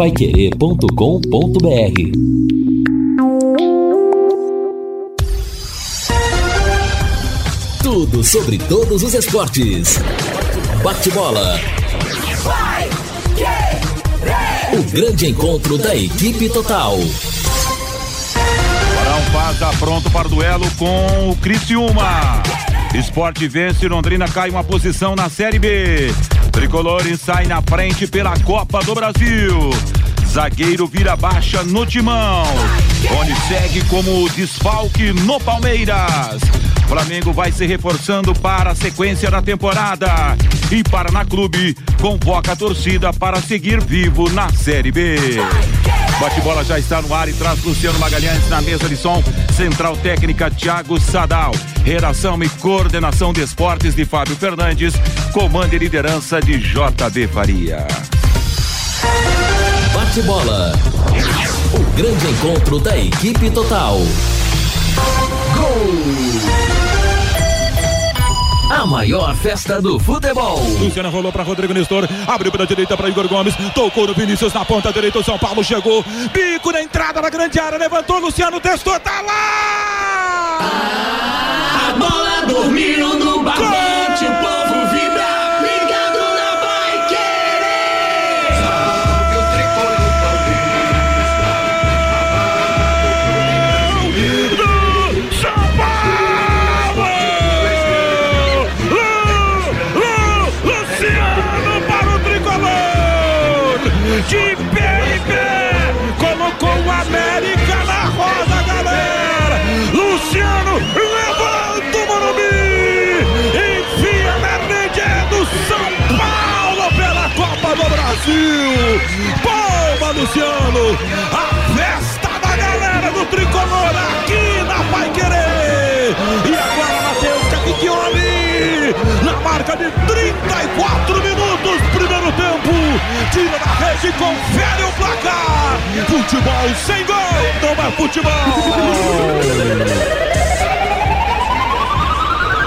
paiquerê.com.br Tudo sobre todos os esportes. Bate-bola. O grande encontro da equipe total. Barão Paz pronto para o duelo com o Criciúma. Esporte vence, Londrina cai uma posição na Série B. Tricolor sai na frente pela Copa do Brasil. Zagueiro vira baixa no timão. Rony segue como desfalque no Palmeiras. Flamengo vai se reforçando para a sequência da temporada. E Paraná Clube convoca a torcida para seguir vivo na Série B. Bate-bola já está no ar e traz Luciano Magalhães na mesa de som. Central Técnica Thiago Sadal. Redação e coordenação de esportes de Fábio Fernandes. Comando e liderança de JB Faria. Bate-bola. O grande encontro da equipe total. Gol! A maior festa do futebol. Luciano rolou para Rodrigo Nestor, abriu pela direita para Igor Gomes, tocou no Vinícius na ponta direita, o São Paulo chegou, bico na entrada na grande área, levantou, Luciano testou, tá lá! A bola dormiu no barbante, o povo Brasil! Palma, Luciano! A festa da galera do tricolor aqui na Pai Querer! E agora, Matheus Capicchioli, na marca de 34 minutos, primeiro tempo, tira da rede e confere o placar! Futebol sem gol, não é futebol!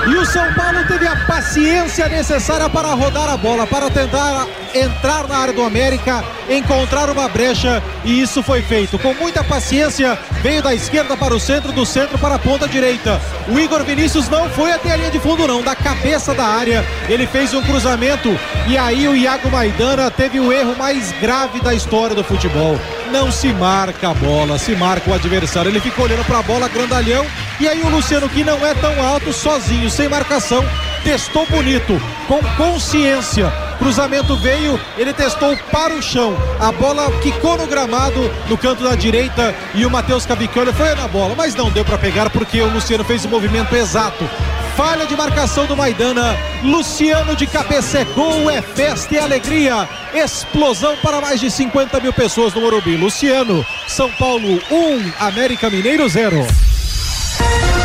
E o São Paulo teve a paciência necessária para rodar a bola, para tentar entrar na área do América, encontrar uma brecha e isso foi feito. Com muita paciência, veio da esquerda para o centro, do centro para a ponta direita. O Igor Vinícius não foi até a linha de fundo, não, da cabeça da área. Ele fez um cruzamento e aí o Iago Maidana teve o erro mais grave da história do futebol. Não se marca a bola, se marca o adversário. Ele fica olhando para a bola grandalhão e aí o Luciano, que não é tão alto, sozinho, sem marcação, testou bonito, com consciência. Cruzamento veio, ele testou para o chão. A bola quicou no gramado, no canto da direita, e o Matheus Cavicchioli foi na bola, mas não deu para pegar porque o Luciano fez o movimento exato. Falha de marcação do Maidana. Luciano de cabeça é gol, é festa e alegria. Explosão para mais de 50 mil pessoas no Morumbi. Luciano, São Paulo 1, um, América Mineiro 0.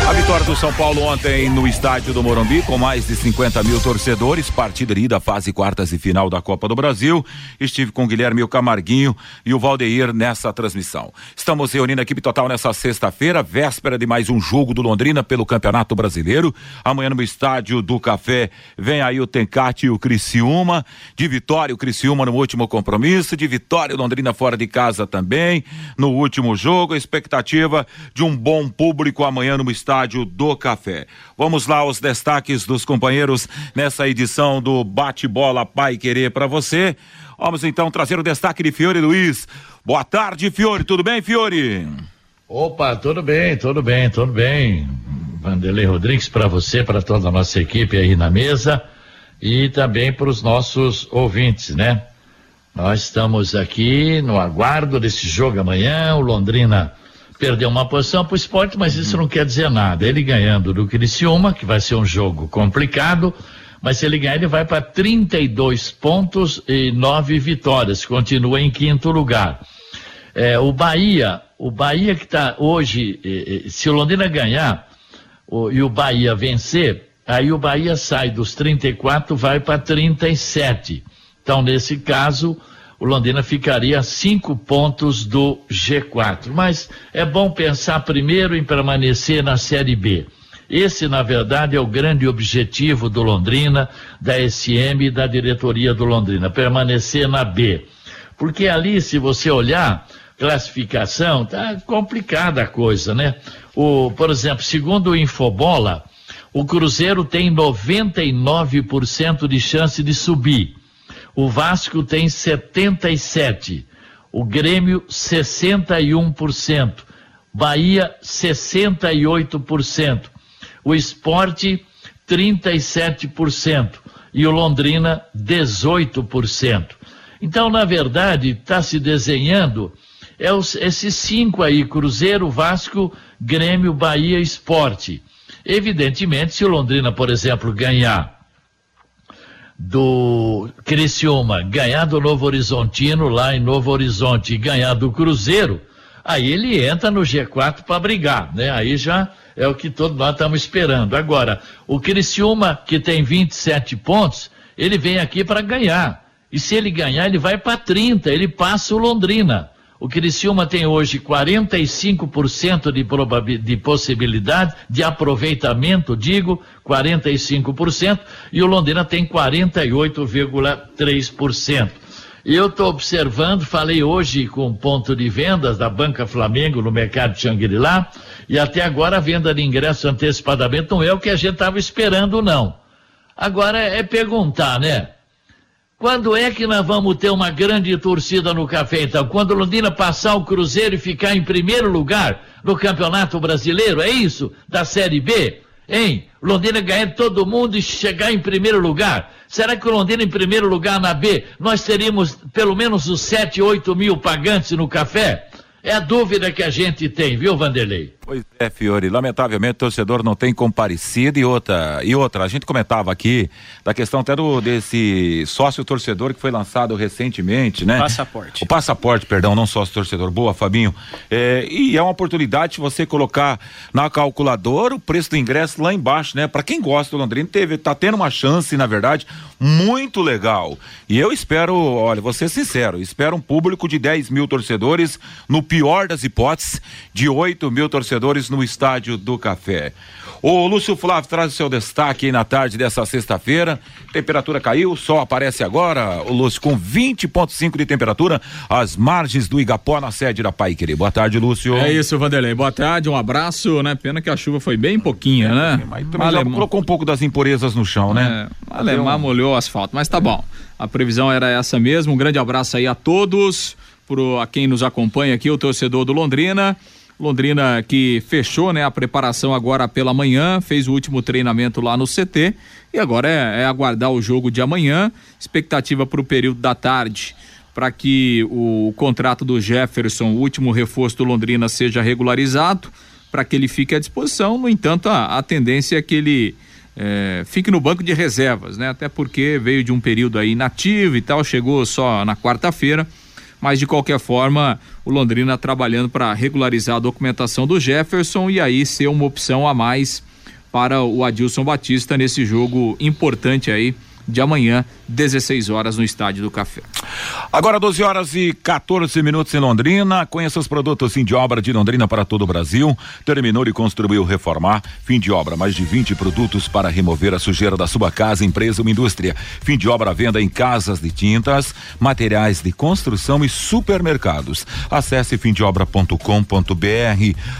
A vitória do São Paulo ontem no estádio do Morumbi, com mais de 50 mil torcedores, partida da fase quartas e final da Copa do Brasil. Estive com o Guilherme o Camarguinho e o Valdeir nessa transmissão. Estamos reunindo a equipe total nessa sexta-feira, véspera de mais um jogo do Londrina pelo Campeonato Brasileiro. Amanhã no estádio do Café vem aí o Tencate e o Criciúma. De vitória, o Criciúma no último compromisso. De vitória, o Londrina fora de casa também. No último jogo, a expectativa de um bom público amanhã no estádio Do Café. Vamos lá aos destaques dos companheiros nessa edição do Bate-Bola Pai Querer para você. Vamos então trazer o destaque de Fiore Luiz. Boa tarde, Fiore. Tudo bem, Fiore? Opa, tudo bem, tudo bem, tudo bem. Vanderlei Rodrigues para você, para toda a nossa equipe aí na mesa e também para os nossos ouvintes, né? Nós estamos aqui no aguardo desse jogo amanhã, o Londrina perdeu uma posição para o esporte, mas isso não quer dizer nada. Ele ganhando do Criciúma, que vai ser um jogo complicado, mas se ele ganhar, ele vai para 32 pontos e 9 vitórias, continua em quinto lugar. É, o Bahia, o Bahia que está hoje, se o Londrina ganhar o, e o Bahia vencer, aí o Bahia sai dos 34, vai para 37. Então, nesse caso, o Londrina ficaria a cinco pontos do G4. Mas é bom pensar primeiro em permanecer na Série B. Esse, na verdade, é o grande objetivo do Londrina, da SM e da diretoria do Londrina, permanecer na B. Porque ali, se você olhar, classificação, tá complicada a coisa, né? O, por exemplo, segundo o Infobola, o Cruzeiro tem 99% de chance de subir. O Vasco tem 77%. O Grêmio, 61%. Bahia, 68%. O Esporte, 37%. E o Londrina, 18%. Então, na verdade, está se desenhando é os, esses cinco aí: Cruzeiro, Vasco, Grêmio, Bahia, Esporte. Evidentemente, se o Londrina, por exemplo, ganhar do Criciúma, ganhar do Novo Horizontino lá em Novo Horizonte e ganhar do Cruzeiro, aí ele entra no G4 para brigar, né? Aí já é o que todos nós estamos esperando. Agora, o Criciúma, que tem 27 pontos, ele vem aqui para ganhar. E se ele ganhar, ele vai para 30, ele passa o Londrina. O Criciúma tem hoje 45% de, de possibilidade de aproveitamento, digo, 45%, e o Londrina tem 48,3%. Eu estou observando, falei hoje com o ponto de vendas da Banca Flamengo no mercado de Xangri-Lá, e até agora a venda de ingressos antecipadamente não é o que a gente estava esperando, não. Agora é perguntar, né? Quando é que nós vamos ter uma grande torcida no café, então? Quando Londrina passar o Cruzeiro e ficar em primeiro lugar no Campeonato Brasileiro? É isso? Da Série B? Hein? Londrina ganhar todo mundo e chegar em primeiro lugar? Será que o Londrina em primeiro lugar na B, nós teríamos pelo menos os 7, 8 mil pagantes no café? É a dúvida que a gente tem, viu, Vanderlei? Pois é, Fiore. Lamentavelmente, o torcedor não tem comparecido e outra. E outra, a gente comentava aqui da questão até do, desse sócio torcedor que foi lançado recentemente, né? Passaporte. O passaporte, perdão, não sócio torcedor. Boa, Fabinho. É, e é uma oportunidade de você colocar na calculadora o preço do ingresso lá embaixo, né? Para quem gosta do Londrina, teve, tá tendo uma chance, na verdade, muito legal. E eu espero, olha, vou ser sincero, espero um público de 10 mil torcedores, no pior das hipóteses, de 8 mil torcedores no Estádio do Café. O Lúcio Flávio traz o seu destaque aí na tarde dessa sexta-feira. Temperatura caiu, sol aparece agora, o Lúcio, com 20,5 de temperatura, às margens do Igapó, na sede da Pai Querer. Boa tarde, Lúcio. É isso, Vanderlei. Boa tarde, um abraço, né? Pena que a chuva foi bem pouquinha, né? Mas também colocou um pouco das impurezas no chão, né? É, Alemar molhou o asfalto, mas tá bom. A previsão era essa mesmo. Um grande abraço aí a todos, pro, a quem nos acompanha aqui, o torcedor do Londrina. Londrina que fechou né, a preparação agora pela manhã, fez o último treinamento lá no CT e agora é, é aguardar o jogo de amanhã. Expectativa para o período da tarde para que o, contrato do Jefferson, o último reforço do Londrina, seja regularizado, para que ele fique à disposição. No entanto, a, a tendência é que ele é, fique no banco de reservas, né? Até porque veio de um período aí inativo e tal, chegou só na quarta-feira mas de qualquer forma, o Londrina trabalhando para regularizar a documentação do Jefferson e aí ser uma opção a mais para o Adilson Batista nesse jogo importante aí de amanhã, 16 horas, no Estádio do Café. Agora, 12 horas e 14 minutos em Londrina. Conheça os produtos fim de obra de Londrina para todo o Brasil. Terminou e construiu reformar. Fim de obra, mais de 20 produtos para remover a sujeira da sua casa, empresa ou indústria. Fim de obra venda em casas de tintas, materiais de construção e supermercados. Acesse fimdeobra.com.br.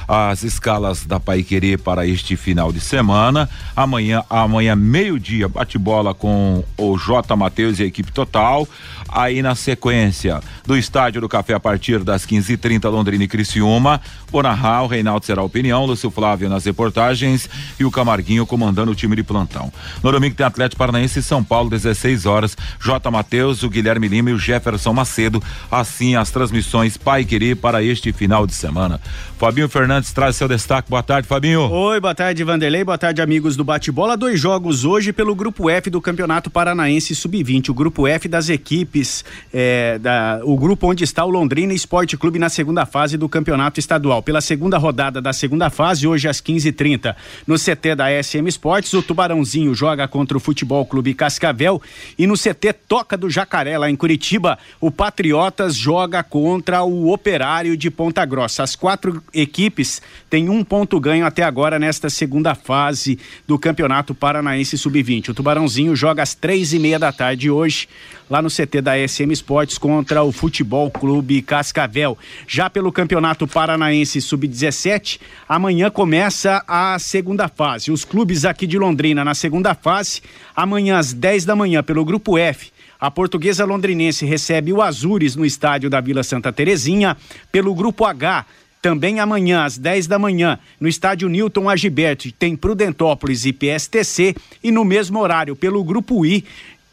As escalas da Pai Querer para este final de semana. Amanhã, amanhã meio-dia, bate bola com o J. Matheus e a equipe total. Aí na sequência do Estádio do Café a partir das 15h30, Londrina e Criciúma. Vou o Reinaldo será a opinião, Lúcio Flávio nas reportagens e o Camarguinho comandando o time de plantão. No domingo tem Atlético Paranaense e São Paulo, 16 horas. J. Matheus, o Guilherme Lima e o Jefferson Macedo. Assim as transmissões Pai Querer para este final de semana. Fabinho Fernandes traz seu destaque. Boa tarde, Fabinho. Oi, boa tarde, Vanderlei. Boa tarde, amigos do Bate-Bola. Dois jogos hoje pelo Grupo F do Campeonato Paranaense Sub-20. O Grupo F das equipes, é, da, o grupo onde está o Londrina Esporte Clube na segunda fase do Campeonato Estadual pela segunda rodada da segunda fase, hoje às 15h30, no CT da SM Esportes, o Tubarãozinho joga contra o Futebol Clube Cascavel e no CT Toca do Jacaré, lá em Curitiba, o Patriotas joga contra o Operário de Ponta Grossa. As quatro equipes têm um ponto ganho até agora nesta segunda fase do Campeonato Paranaense Sub-20. O Tubarãozinho joga às três e meia da tarde hoje, lá no CT da SM Esportes contra o Futebol Clube Cascavel. Já pelo Campeonato Paranaense Sub-17, amanhã começa a segunda fase. Os clubes aqui de Londrina na segunda fase, amanhã às 10 da manhã, pelo Grupo F. A portuguesa londrinense recebe o Azures no estádio da Vila Santa Terezinha. Pelo Grupo H, também amanhã, às 10 da manhã, no estádio Newton Agiberto, tem Prudentópolis e PSTC. E no mesmo horário, pelo Grupo I,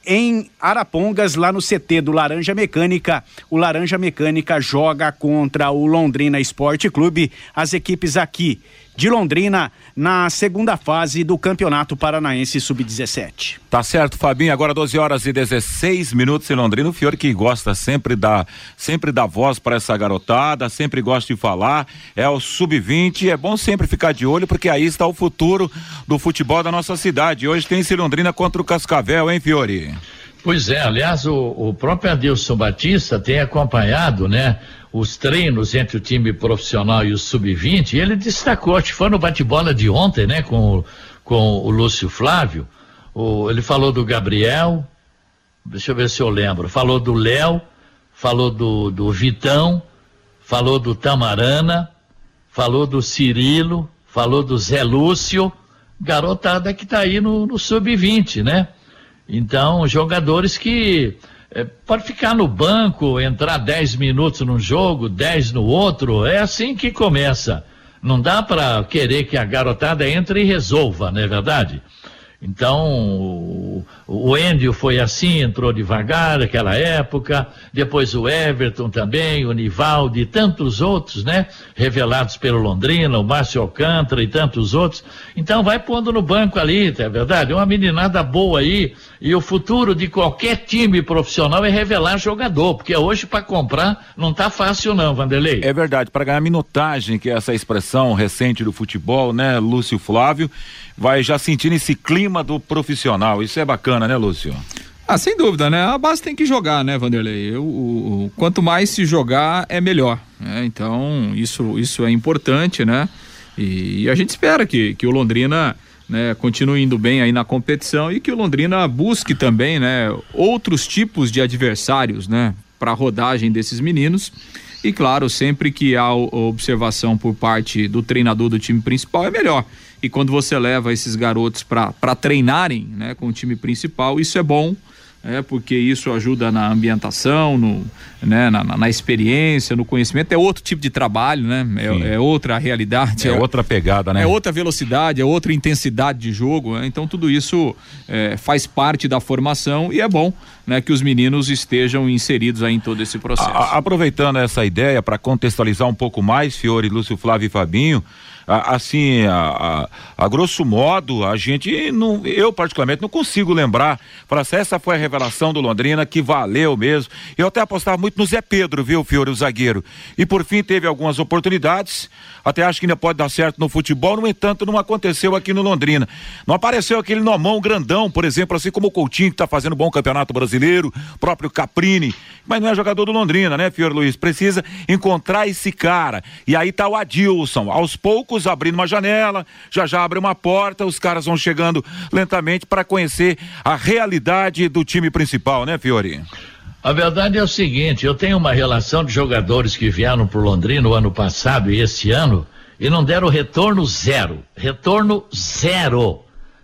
em Arapongas, lá no CT do Laranja Mecânica. O Laranja Mecânica joga contra o Londrina Esporte Clube. As equipes aqui de Londrina na segunda fase do Campeonato Paranaense Sub-17. Tá certo, Fabinho. Agora 12 horas e 16 minutos em Londrina. O Fiore que gosta sempre da sempre dá voz para essa garotada, sempre gosta de falar. É o Sub-20. É bom sempre ficar de olho porque aí está o futuro do futebol da nossa cidade. Hoje tem Londrina contra o Cascavel, hein, Fiore? Pois é, aliás, o, o próprio Adilson Batista tem acompanhado, né, os treinos entre o time profissional e o sub-20, e ele destacou, acho que foi no bate-bola de ontem, né, com, com o Lúcio Flávio, o, ele falou do Gabriel, deixa eu ver se eu lembro, falou do Léo, falou do, do Vitão, falou do Tamarana, falou do Cirilo, falou do Zé Lúcio, garotada que está aí no, no sub-20, né? Então, jogadores que é, pode ficar no banco, entrar 10 minutos num jogo, 10 no outro, é assim que começa. Não dá para querer que a garotada entre e resolva, não é verdade? Então, o, Endio foi assim, entrou devagar naquela época, depois o Everton também, o Nivaldo e tantos outros, né? Revelados pelo Londrina, o Márcio Alcântara e tantos outros. Então, vai pondo no banco ali, é verdade? Uma meninada boa aí. E o futuro de qualquer time profissional é revelar jogador, porque hoje para comprar não tá fácil não, Vanderlei. É verdade, para ganhar minutagem, que é essa expressão recente do futebol, né, Lúcio Flávio, vai já sentindo esse clima do profissional. Isso é bacana, né, Lúcio? Ah, sem dúvida, né? A base tem que jogar, né, Vanderlei? Eu, o, o, quanto mais se jogar, é melhor. Né? Então, isso, isso é importante, né? E, e, a gente espera que, que o Londrina né, continue indo bem aí na competição e que o Londrina busque também, né, outros tipos de adversários, né, para a rodagem desses meninos. E claro, sempre que há observação por parte do treinador do time principal é melhor. E quando você leva esses garotos para treinarem né, com o time principal, isso é bom é, porque isso ajuda na ambientação, no, né, na, na, experiência, no conhecimento. É outro tipo de trabalho, né? É, é outra realidade. É, é, outra pegada, né? É outra velocidade, é outra intensidade de jogo. Né? Então tudo isso é, faz parte da formação e é bom né, que os meninos estejam inseridos em todo esse processo. A, aproveitando essa ideia para contextualizar um pouco mais, Fiore, Lúcio Flávio e Fabinho, assim, a, a, a, grosso modo, a gente não, eu particularmente não consigo lembrar, falar assim, essa foi a revelação do Londrina que valeu mesmo. Eu até apostava muito no Zé Pedro, viu, Fiore, o zagueiro. E por fim teve algumas oportunidades, até acho que ainda pode dar certo no futebol, no entanto, não aconteceu aqui no Londrina. Não apareceu aquele nomão grandão, por exemplo, assim como o Coutinho, que está fazendo bom campeonato brasileiro, próprio Caprini, mas não é jogador do Londrina, né, Fiore Luiz? Precisa encontrar esse cara. E aí tá o Adilson, aos poucos abrindo uma janela, já já abre uma porta, os caras vão chegando lentamente para conhecer a realidade do time principal, né, Fiori? A verdade é o seguinte, eu tenho uma relação de jogadores que vieram para o Londrina no ano passado e esse ano e não deram retorno zero, retorno zero,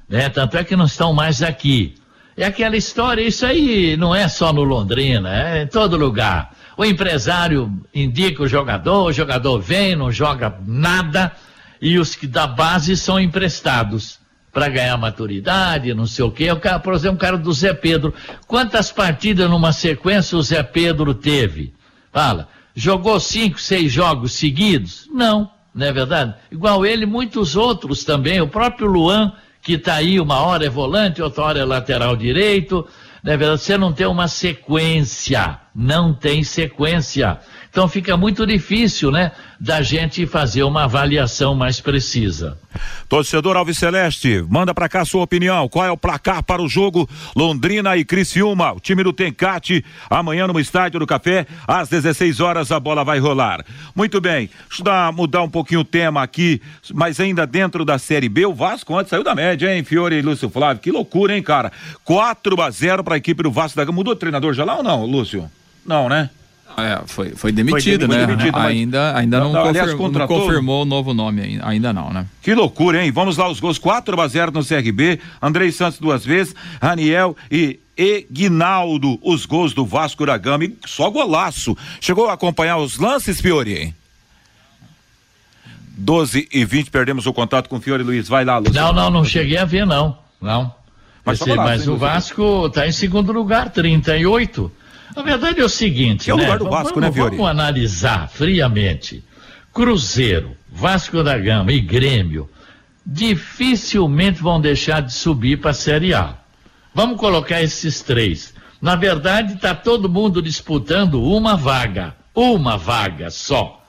né? Tanto é que não estão mais aqui. É aquela história, isso aí não é só no Londrina, é em todo lugar. O empresário indica o jogador, o jogador vem, não joga nada, e os que da base são emprestados para ganhar maturidade, não sei o quê. O cara, por exemplo, o cara do Zé Pedro. Quantas partidas numa sequência o Zé Pedro teve? Fala, jogou cinco, seis jogos seguidos? Não, não é verdade? Igual ele, muitos outros também. O próprio Luan, que está aí, uma hora é volante, outra hora é lateral direito. Na verdade, você não tem uma sequência, não tem sequência. Então fica muito difícil, né, da gente fazer uma avaliação mais precisa. Torcedor Alves Celeste, manda para cá sua opinião. Qual é o placar para o jogo Londrina e Criciúma? O time do Tencate, amanhã no Estádio do Café, às 16 horas a bola vai rolar. Muito bem, deixa eu dar, mudar um pouquinho o tema aqui, mas ainda dentro da Série B, o Vasco ontem saiu da média, hein, Fiore e Lúcio Flávio? Que loucura, hein, cara? 4 a 0 para a equipe do Vasco da Gama. Mudou o treinador já lá ou não, Lúcio? Não, né? É, foi, foi demitido, Foi né? demitido, ainda ainda não, Não, aliás, confirmou, não confirmou o novo nome ainda, ainda não, né? Que loucura, hein? Vamos lá, os gols 4 a 0 no CRB. Andrei Santos duas vezes, Raniel e Eguinaldo, os gols do Vasco da Gama. E só golaço. Chegou a acompanhar os lances, Fiori? 12 e 20, perdemos o contato com o Fiore Luiz. Vai lá, Luciano. Não, não, não cheguei a ver, não. Não. Mas Esse- mas o. Vasco está em segundo lugar, 38. Na verdade é o seguinte. É o né? lugar do Vamos- Vasco, né, vamos- Fiori? Vamos analisar friamente. Cruzeiro, Vasco da Gama e Grêmio dificilmente vão deixar de subir para a Série A. Vamos colocar esses três. Na verdade, está todo mundo disputando uma vaga. Uma vaga só.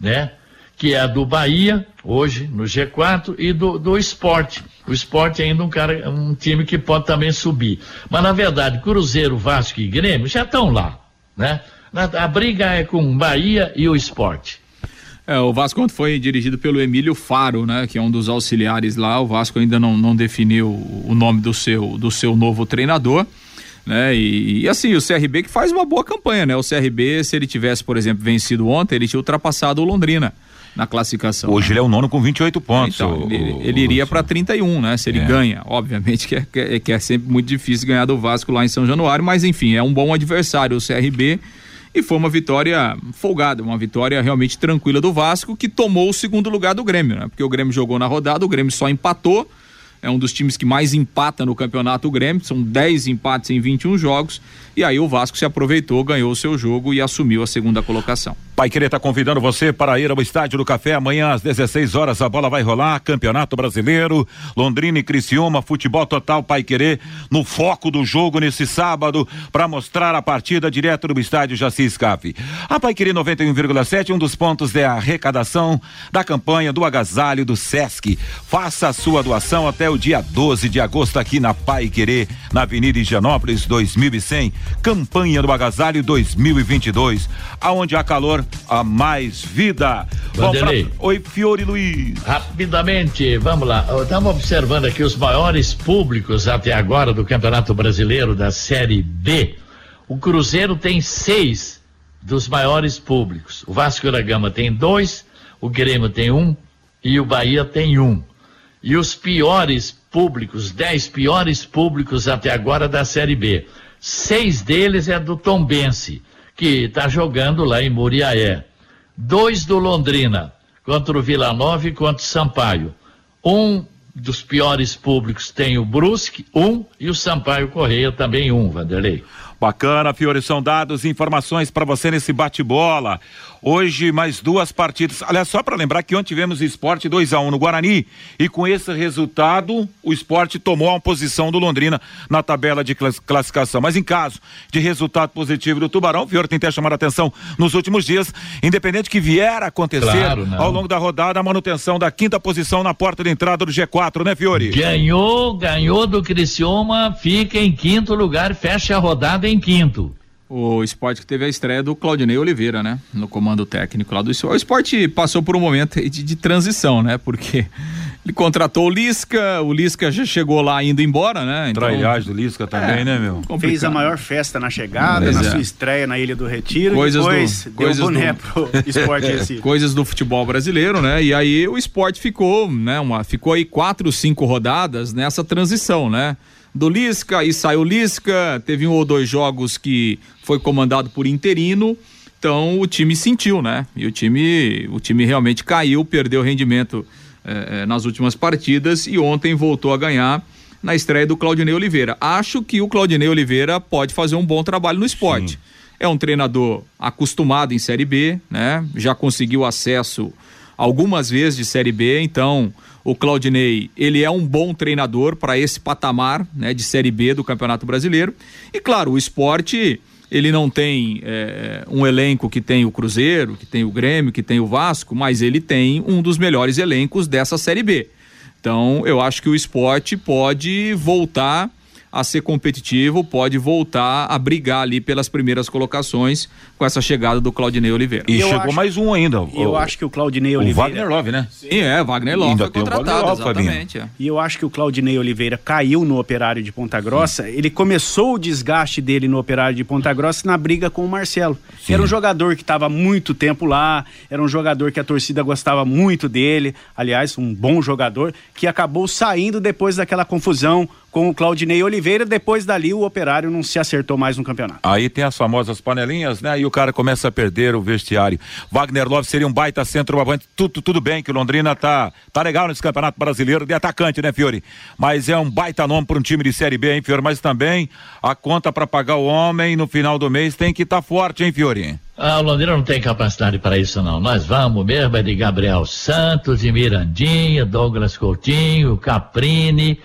Né? Que é a do Bahia, hoje, no G4, e do, do esporte. O esporte é ainda um, cara, um time que pode também subir. Mas, na verdade, Cruzeiro, Vasco e Grêmio já estão lá. Né? A briga é com Bahia e o esporte. É, o Vasco foi dirigido pelo Emílio Faro, né? Que é um dos auxiliares lá. O Vasco ainda não, não definiu o nome do seu, do seu novo treinador. Né? E, e, assim, o CRB que faz uma boa campanha, né? O CRB, se ele tivesse, por exemplo, vencido ontem, ele tinha ultrapassado o Londrina na classificação. Hoje ele é o nono com 28 pontos. Então, o- ele, ele iria para 31, né? Se ele É. ganha. Obviamente que é, que, é, que é sempre muito difícil ganhar do Vasco lá em São Januário, mas enfim, é um bom adversário o CRB. E foi uma vitória folgada, uma vitória realmente tranquila do Vasco, que tomou o segundo lugar do Grêmio, né? Porque o Grêmio jogou na rodada, o Grêmio só empatou. É um dos times que mais empata no campeonato o Grêmio, são 10 empates em 21 jogos. E aí o Vasco se aproveitou, ganhou o seu jogo e assumiu a segunda colocação. Pai Querer está convidando você para ir ao Estádio do Café amanhã às 16 horas. A bola vai rolar. Campeonato Brasileiro, Londrina e Criciúma, futebol total Pai Querer no foco do jogo nesse sábado para mostrar a partida direto do Estádio Jaci Scaff. A Pai Querer 91,7, um dos pontos é a arrecadação da campanha do agasalho do Sesc. Faça a sua doação até o dia 12 de agosto aqui na Pai Querer, na Avenida Higienópolis 2100. Campanha do agasalho 2022, aonde há calor, há mais vida. Bom, pra- Vanderlei. Oi, Fiore Luiz. Rapidamente, vamos lá. Eu estava observando aqui os maiores públicos até agora do Campeonato Brasileiro da Série B. O Cruzeiro tem seis dos maiores públicos. O Vasco da Gama tem dois, o Grêmio tem um e o Bahia tem um. E os piores públicos, dez piores públicos até agora da Série B. Seis deles é do Tombense, que está jogando lá em Muriaé. Dois do Londrina, contra o Vila Nova e contra o Sampaio. Um dos piores públicos tem o Brusque, um, e o Sampaio Correia também um, Vanderlei. Bacana, Fiore, são dados e informações para você nesse bate-bola. Hoje, mais duas partidas. Aliás, só para lembrar que ontem tivemos esporte 2 a 1 no Guarani. E com esse resultado, o esporte tomou a posição do Londrina na tabela de class- classificação. Mas em caso de resultado positivo do Tubarão, o Fiore tem até chamado a atenção nos últimos dias, independente que vier a acontecer Claro, não. ao longo da rodada, a manutenção da quinta posição na porta de entrada do G4, né, Fiore? Ganhou, ganhou do Criciúma, fica em quinto lugar, fecha a rodada em quinto. O esporte que teve a estreia do Claudinei Oliveira, né? No comando técnico lá do esporte. O esporte passou por um momento de, de transição, né? Porque ele contratou o Lisca, o Lisca já chegou lá indo embora, né? Então, Trailhagem do Lisca também, É. né, meu? complicado. Fez a maior festa na chegada, Pois na é. sua estreia na Ilha do Retiro, Coisas e depois do- deu coisas boné do- pro esporte Recife. coisas do futebol brasileiro, né? E aí o esporte ficou, né? Uma, ficou aí quatro, cinco rodadas nessa transição, né? Do Lisca e saiu Lisca, teve um ou dois jogos que foi comandado por interino, então o time sentiu, né? E o time, o time realmente caiu, perdeu rendimento eh, eh, nas últimas partidas e ontem voltou a ganhar na estreia do Claudinei Oliveira. Acho que o Claudinei Oliveira pode fazer um bom trabalho no esporte. É um treinador acostumado em Série B, né? Já conseguiu acesso algumas vezes de Série B, então o Claudinei, ele é um bom treinador para esse patamar, né, de Série B do Campeonato Brasileiro. E claro, o esporte, ele não tem eh, um elenco que tem o Cruzeiro, que tem o Grêmio, que tem o Vasco, mas ele tem um dos melhores elencos dessa Série B. Então, eu acho que o esporte pode voltar a ser competitivo, pode voltar a brigar ali pelas primeiras colocações com essa chegada do Claudinei Oliveira. E Eu chegou acho- mais um ainda. Eu acho que o Claudinei o Oliveira. Wagner Love, né? Sim, é, Wagner Love Ainda foi o contratado, Love, exatamente. é. E eu acho que o Claudinei Oliveira caiu no Operário de Ponta Grossa. Ele começou o desgaste dele no Operário de Ponta Grossa na briga com o Marcelo. Sim. Era um jogador que estava muito tempo lá, era um jogador que a torcida gostava muito dele. Aliás, um bom jogador que acabou saindo depois daquela confusão com o Claudinei Oliveira. Depois dali, o Operário não se acertou mais no campeonato. Aí tem as famosas panelinhas, né? E o cara começa a perder o vestiário. Wagner Love seria um baita centroavante. Tudo, tudo bem que o Londrina tá, tá legal nesse campeonato brasileiro de atacante, né, Fiore? Mas é um baita nome para um time de Série B, hein, Fiore? Mas também a conta para pagar o homem no final do mês tem que estar tá forte, hein, Fiore? Ah, o Londrina não tem capacidade para isso, não. Nós vamos mesmo é de Gabriel Santos, de Mirandinha, Douglas Coutinho, Caprini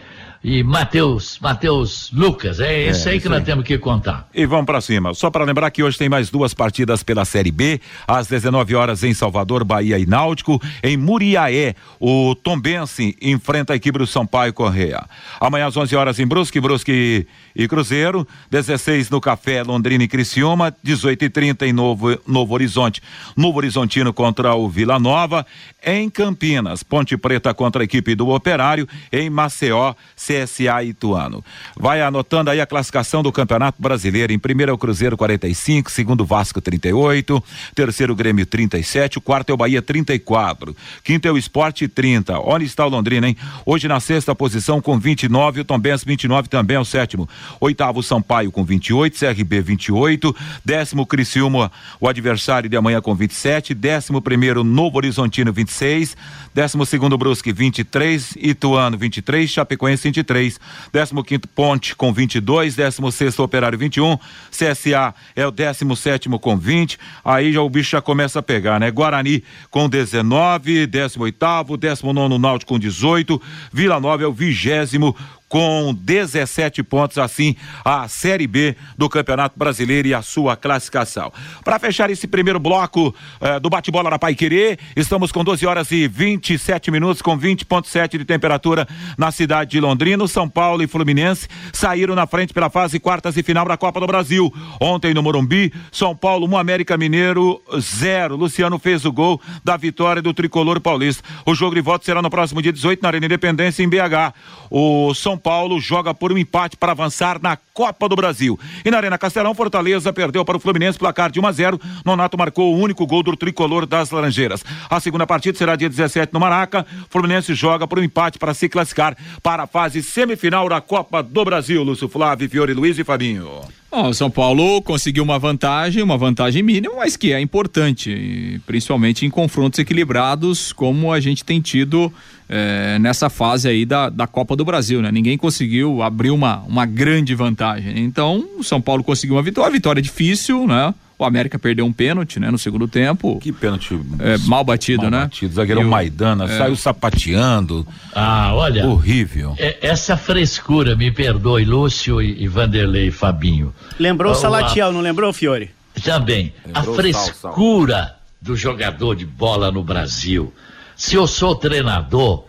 e Matheus, Matheus Lucas. É isso aí que nós temos que contar. E vamos pra cima. Só para lembrar que hoje tem mais duas partidas pela Série B, às 19 horas em Salvador, Bahia e Náutico. Em Muriaé, o Tombense enfrenta a equipe do Sampaio Correia. Amanhã às 11 horas em Brusque, Brusque e Cruzeiro. 16 no Café, Londrina e Criciúma. 18 e 30 em Novo, Novo Horizonte. Novo Horizontino contra o Vila Nova. Em Campinas, Ponte Preta contra a equipe do Operário. Em Maceió, CSA Ituano. Vai anotando aí a classificação do Campeonato Brasileiro. Em primeiro é o Cruzeiro 45, segundo Vasco 38, terceiro Grêmio 37, o quarto é o Bahia 34, quinto é o Esporte 30. Onde está o Londrina, hein? Hoje na sexta posição com 29, o Tombense 29 também é o sétimo. Oitavo Sampaio com 28, CRB 28, décimo Criciúma, o adversário de amanhã com 27, décimo primeiro Novo Horizontino 26, décimo segundo Brusque 23, Ituano 23, Chapecoense 23, décimo quinto Ponte com 22, décimo sexto Operário 21, CSA é o décimo sétimo com 20, aí já o bicho já começa a pegar, né? Guarani com 19, décimo oitavo, décimo nono Náutico com 18, Vila Nova é o vigésimo com 17 pontos, assim, a Série B do Campeonato Brasileiro e a sua classificação. Para fechar esse primeiro bloco eh, do bate-bola na Pai Querer, estamos com 12 horas e 27 minutos, com 20,7 de temperatura na cidade de Londrina. São Paulo e Fluminense saíram na frente pela fase quartas e final da Copa do Brasil. Ontem no Morumbi, São Paulo 1, um América Mineiro 0. Luciano fez o gol da vitória do tricolor paulista. O jogo de volta será no próximo dia 18 na Arena Independência em BH. O São Paulo joga por um empate para avançar na Copa do Brasil. E na Arena Castelão, Fortaleza perdeu para o Fluminense placar de 1 a 0. Nonato marcou o único gol do tricolor das Laranjeiras. A segunda partida será dia 17 no Maraca. Fluminense joga por um empate para se classificar para a fase semifinal da Copa do Brasil. Lúcio Flávio, Fiore Luiz e Fabinho. Bom, o São Paulo conseguiu uma vantagem, uma vantagem mínima, mas que é importante, principalmente em confrontos equilibrados, como a gente tem tido eh, nessa fase aí da, da Copa do Brasil, né? Ninguém conseguiu abrir uma, uma grande vantagem. Então, o São Paulo conseguiu uma vitória, vitória difícil, né? O América perdeu um pênalti, né? No segundo tempo. Que pênalti É, mal batido, mal né? batido. Zagueirão E o- Maidana é. saiu sapateando. Ah, olha. Horrível. é- Essa frescura, me perdoe, Lúcio e, e Vanderlei e Fabinho. Lembrou o Salatiel, não lembrou, Fiore? Também, a Lembrou o Sal, Sal. frescura do jogador de bola no Brasil. Se eu sou treinador,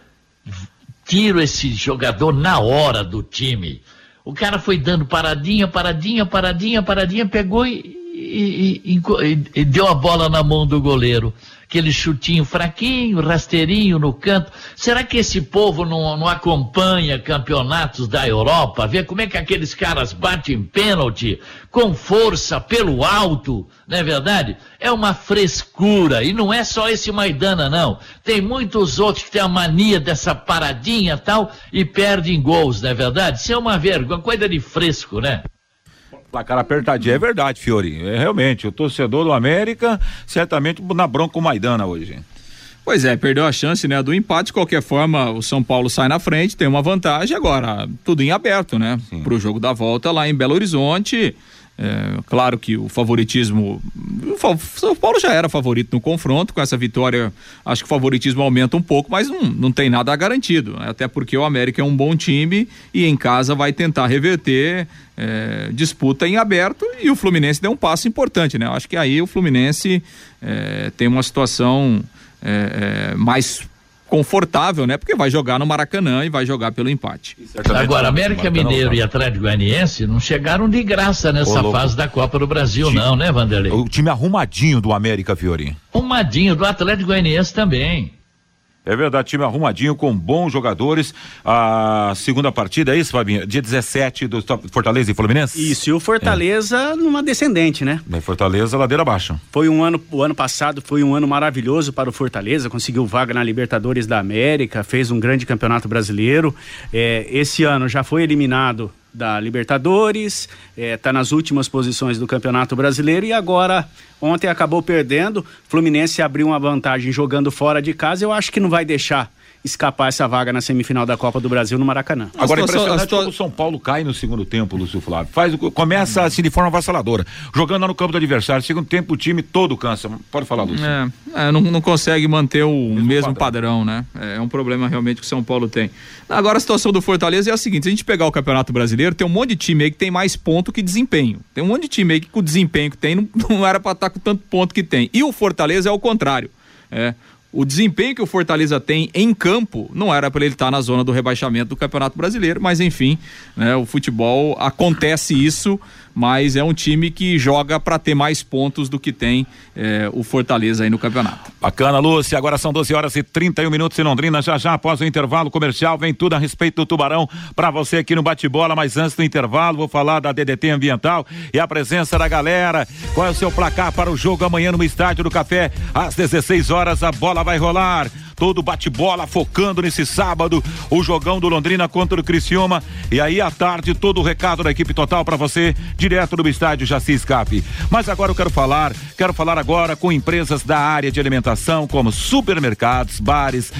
tiro esse jogador na hora do time. O cara foi dando paradinha, paradinha, paradinha, paradinha, pegou e, e- e- e- deu a bola na mão do goleiro. Aquele chutinho fraquinho, rasteirinho no canto. Será que esse povo não, não acompanha campeonatos da Europa? Vê como é que aqueles caras batem pênalti com força, pelo alto, não é verdade? É uma frescura. E não é só esse Maidana, não. Tem muitos outros que têm a mania dessa paradinha tal e perdem gols, não é verdade? Isso é uma vergonha, coisa de fresco, né? Placar apertadinho, é verdade, Fiori. É realmente, o torcedor do América, certamente na bronca Maidana hoje. Pois é, perdeu a chance, né, do empate. De qualquer forma, o São Paulo sai na frente, tem uma vantagem. Agora, tudo em aberto, né? Para o jogo da volta lá em Belo Horizonte. É, claro que o favoritismo. O São Paulo já era favorito no confronto, com essa vitória, acho que o favoritismo aumenta um pouco, mas não, não tem nada garantido. né? Até porque o América é um bom time e em casa vai tentar reverter é, disputa em aberto e o Fluminense deu um passo importante, né? Acho que aí o Fluminense é, tem uma situação é, é, mais confortável, né? Porque vai jogar no Maracanã e vai jogar pelo empate. Agora, América Mineiro e Atlético Goianiense não chegaram de graça nessa Ô, fase da Copa do Brasil, não, né, Vanderlei? O time arrumadinho do América, Fiori. Arrumadinho, do Atlético Goianiense também. É verdade, time arrumadinho com bons jogadores. A segunda partida, é isso, Fabinho? Dia 17 do Fortaleza e Fluminense? Isso, e o Fortaleza é. numa descendente, né? Fortaleza, ladeira abaixo. Foi um ano, o ano passado foi um ano maravilhoso para o Fortaleza, conseguiu vaga na Libertadores da América, fez um grande campeonato brasileiro. É, esse ano já foi eliminado da Libertadores, está é, nas últimas posições do Campeonato Brasileiro e agora ontem acabou perdendo. Fluminense abriu uma vantagem jogando fora de casa. Eu acho que não vai deixar escapar essa vaga na semifinal da Copa do Brasil no Maracanã. Agora, impressionante como o São Paulo cai no segundo tempo, Lúcio Flávio. Faz, começa assim de forma avassaladora. Jogando lá no campo do adversário. Segundo tempo, o time todo cansa. Pode falar, Lúcio. É, é não, não, consegue manter o mesmo, mesmo padrão. padrão. né? É, é um problema realmente que o São Paulo tem. Agora, a situação do Fortaleza é a seguinte: se a gente pegar o Campeonato Brasileiro, tem um monte de time aí que tem mais ponto que desempenho. Tem um monte de time aí que com o desempenho que tem não, não era para estar com tanto ponto que tem. E o Fortaleza é o contrário. É, o desempenho que o Fortaleza tem em campo não era para ele estar tá na zona do rebaixamento do Campeonato Brasileiro, mas enfim, né, o futebol acontece isso mas é um time que joga para ter mais pontos do que tem é, o Fortaleza aí no campeonato. Bacana, Lúcia. Agora são 12 horas e 31 minutos em Londrina. Já já após o intervalo comercial, vem tudo a respeito do Tubarão para você aqui no Bate-Bola. Mas antes do intervalo, vou falar da DDT Ambiental e a presença da galera. Qual é o seu placar para o jogo amanhã no Estádio do Café? Às 16 horas, a bola vai rolar todo bate-bola focando nesse sábado, o jogão do Londrina contra o Criciúma. E aí à tarde, todo o recado da equipe total para você, direto do estádio Jaci Escape. Mas agora eu quero falar, quero falar agora com empresas da área de alimentação, como supermercados, bares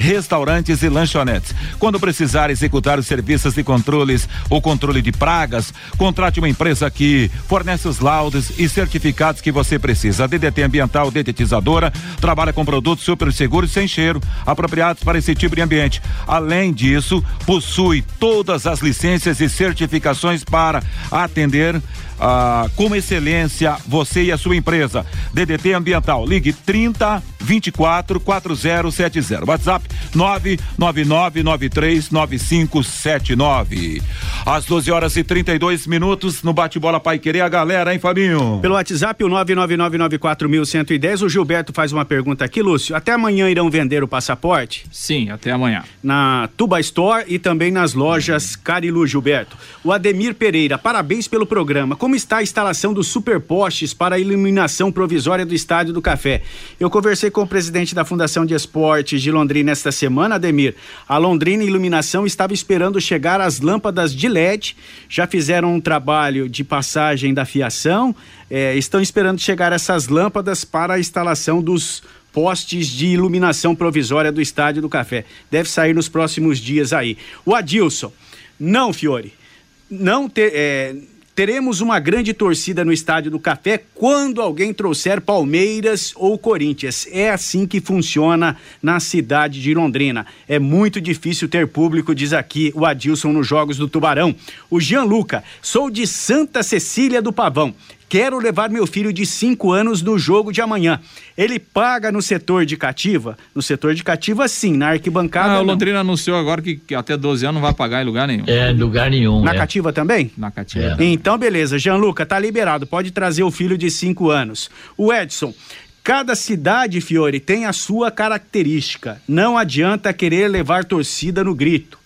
restaurantes e lanchonetes. Quando precisar executar os serviços de controles ou controle de pragas, contrate uma empresa que fornece os laudos e certificados que você precisa. A DDT Ambiental Detetizadora trabalha com produtos super seguros sem cheiro, apropriados para esse tipo de ambiente. Além disso, possui todas as licenças e certificações para atender ah, com excelência você e a sua empresa. DDT Ambiental, ligue 30 24 4070. WhatsApp 999939579. Às 12 horas e 32 minutos no bate-bola Pai Querer a galera, hein, Fabinho? Pelo WhatsApp o 999941110, o Gilberto faz uma pergunta aqui, Lúcio. Até amanhã irão vender o passaporte? Sim, até amanhã. Na Tuba Store e também nas lojas Carilu Gilberto. O Ademir Pereira, parabéns pelo programa. Como como está a instalação dos superpostes para a iluminação provisória do Estádio do Café. Eu conversei com o presidente da Fundação de Esportes de Londrina esta semana, Ademir. A Londrina Iluminação estava esperando chegar as lâmpadas de LED, já fizeram um trabalho de passagem da fiação, eh, estão esperando chegar essas lâmpadas para a instalação dos postes de iluminação provisória do Estádio do Café. Deve sair nos próximos dias aí. O Adilson, não, Fiore, não ter. É, Teremos uma grande torcida no Estádio do Café quando alguém trouxer Palmeiras ou Corinthians. É assim que funciona na cidade de Londrina. É muito difícil ter público, diz aqui o Adilson nos Jogos do Tubarão. O Gianluca, sou de Santa Cecília do Pavão. Quero levar meu filho de 5 anos no jogo de amanhã. Ele paga no setor de cativa? No setor de cativa, sim. Na arquibancada. Ah, o Londrina anunciou agora que, que, até 12 anos não vai pagar em lugar nenhum. É, lugar nenhum. Na é. cativa também? Na cativa. É. Então, beleza. Gianluca, tá liberado. Pode trazer o filho de 5 anos. O Edson. Cada cidade, Fiore, tem a sua característica. Não adianta querer levar torcida no grito.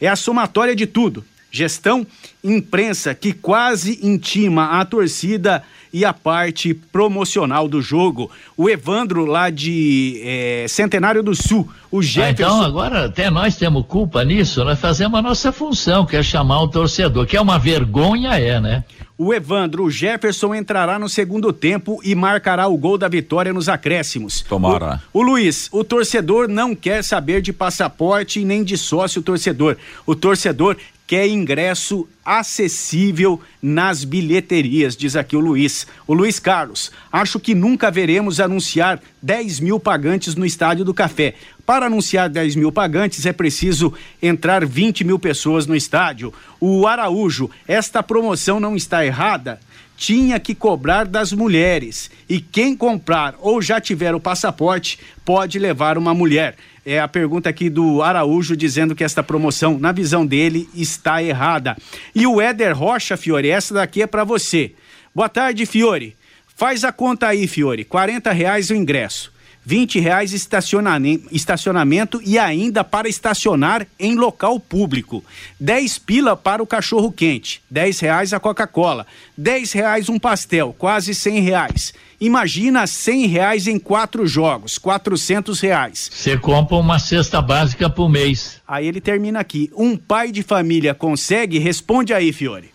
É a somatória de tudo gestão, imprensa que quase intima a torcida e a parte promocional do jogo. O Evandro lá de é, Centenário do Sul, o Jefferson. Ah, então agora até nós temos culpa nisso, nós fazemos a nossa função, que é chamar o torcedor, que é uma vergonha, é, né? O Evandro, o Jefferson entrará no segundo tempo e marcará o gol da vitória nos acréscimos. Tomara. O, o Luiz, o torcedor não quer saber de passaporte nem de sócio torcedor. O torcedor quer ingresso acessível nas bilheterias, diz aqui o Luiz. O Luiz Carlos, acho que nunca veremos anunciar 10 mil pagantes no Estádio do Café. Para anunciar 10 mil pagantes é preciso entrar 20 mil pessoas no estádio. O Araújo, esta promoção não está errada? Tinha que cobrar das mulheres. E quem comprar ou já tiver o passaporte pode levar uma mulher. É a pergunta aqui do Araújo dizendo que esta promoção, na visão dele, está errada. E o Éder Rocha, Fiore, essa daqui é para você. Boa tarde, Fiore. Faz a conta aí, Fiore. 40 reais o ingresso. 20 reais estacionamento e ainda para estacionar em local público. 10 pila para o cachorro quente, 10 reais a Coca-Cola, 10 reais um pastel, quase 100 reais. Imagina 100 reais em quatro jogos, 400 reais. Você compra uma cesta básica por mês. Aí ele termina aqui. Um pai de família consegue? Responde aí, Fiore.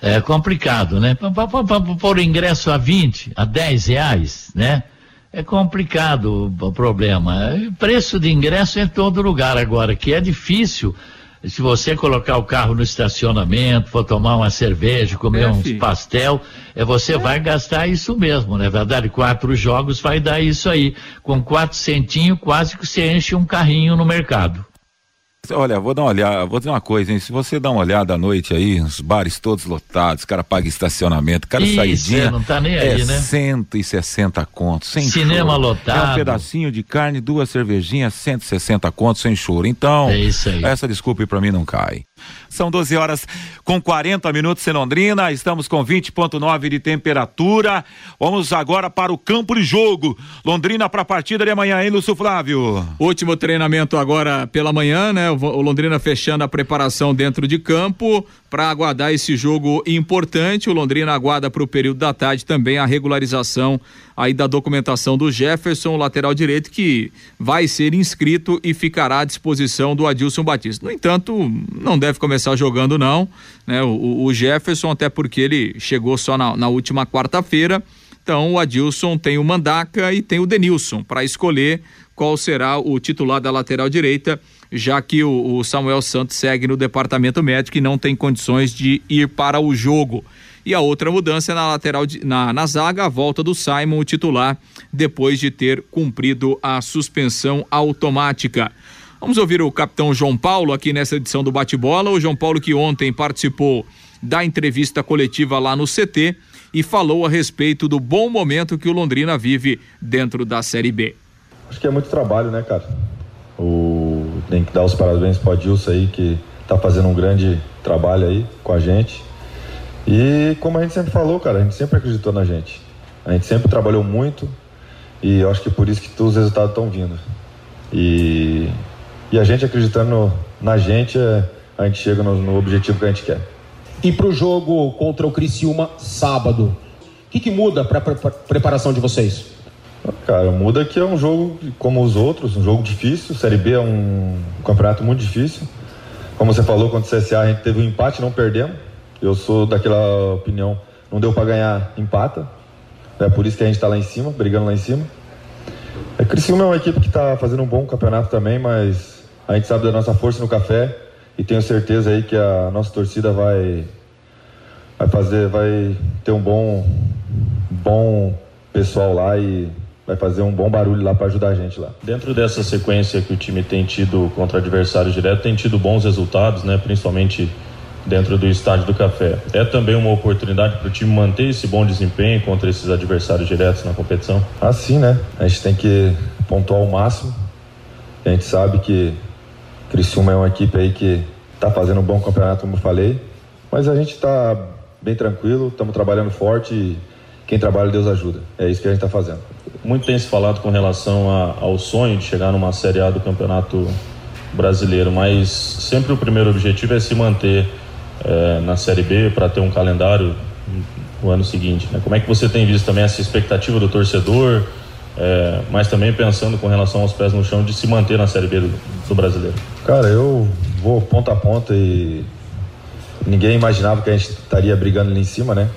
É complicado, né? Por ingresso a 20, a 10 reais, né? É complicado o problema. Preço de ingresso em todo lugar agora, que é difícil. Se você colocar o carro no estacionamento, for tomar uma cerveja, comer é, uns pastel, é, você é. vai gastar isso mesmo, não é verdade? Quatro jogos vai dar isso aí. Com quatro centinhos, quase que você enche um carrinho no mercado. Olha, vou dar uma olhada, vou dizer uma coisa, hein? Se você dá uma olhada à noite aí, os bares todos lotados, cara paga estacionamento, cara Isso, saidinha. É, não tá nem aí, é né? 160 contos, sem Cinema choro. lotado. É um pedacinho de carne, duas cervejinhas, 160 contos sem choro. Então, é essa desculpa para mim não cai. São 12 horas com 40 minutos em Londrina, estamos com 20,9 de temperatura. Vamos agora para o campo de jogo. Londrina para a partida de amanhã, hein, Lúcio Flávio? Último treinamento agora pela manhã, né? O Londrina fechando a preparação dentro de campo para aguardar esse jogo importante. O Londrina aguarda para o período da tarde também a regularização aí da documentação do Jefferson, lateral direito, que vai ser inscrito e ficará à disposição do Adilson Batista. No entanto, não deve começar jogando, não, né? O, o Jefferson, até porque ele chegou só na, na última quarta-feira. Então, o Adilson tem o Mandaca e tem o Denilson para escolher qual será o titular da lateral direita, já que o, o Samuel Santos segue no departamento médico e não tem condições de ir para o jogo. E a outra mudança é na lateral, na, na zaga, a volta do Simon, o titular, depois de ter cumprido a suspensão automática. Vamos ouvir o capitão João Paulo aqui nessa edição do Bate-Bola. O João Paulo que ontem participou da entrevista coletiva lá no CT e falou a respeito do bom momento que o Londrina vive dentro da Série B. Acho que é muito trabalho, né, cara? O... Tem que dar os parabéns para o Adilson aí, que tá fazendo um grande trabalho aí com a gente. E como a gente sempre falou, cara, a gente sempre acreditou na gente. A gente sempre trabalhou muito e eu acho que por isso que os resultados estão vindo. E, e a gente acreditando na gente, é, a gente chega no, no objetivo que a gente quer. E para o jogo contra o Criciúma sábado, o que, que muda para a preparação de vocês? Cara, muda que é um jogo como os outros, um jogo difícil. Série B é um, um campeonato muito difícil. Como você falou, contra o CSA a gente teve um empate, não perdemos. Eu sou daquela opinião, não deu para ganhar, empata. É por isso que a gente está lá em cima, brigando lá em cima. É, Criciúma é uma equipe que está fazendo um bom campeonato também, mas a gente sabe da nossa força no café e tenho certeza aí que a nossa torcida vai vai fazer, vai ter um bom bom pessoal lá e vai fazer um bom barulho lá para ajudar a gente lá. Dentro dessa sequência que o time tem tido contra adversários direto, tem tido bons resultados, né? Principalmente dentro do estádio do Café. É também uma oportunidade para o time manter esse bom desempenho contra esses adversários diretos na competição? Assim, né? A gente tem que pontuar o máximo. A gente sabe que Criciúma é uma equipe aí que está fazendo um bom campeonato, como eu falei. Mas a gente está bem tranquilo, estamos trabalhando forte e quem trabalha, Deus ajuda. É isso que a gente está fazendo. Muito tem se falado com relação a, ao sonho de chegar numa Série A do Campeonato Brasileiro, mas sempre o primeiro objetivo é se manter é, na Série B para ter um calendário no ano seguinte. Né? Como é que você tem visto também essa expectativa do torcedor, é, mas também pensando com relação aos pés no chão de se manter na Série B do, do brasileiro? Cara, eu vou ponta a ponta e ninguém imaginava que a gente estaria brigando ali em cima, né?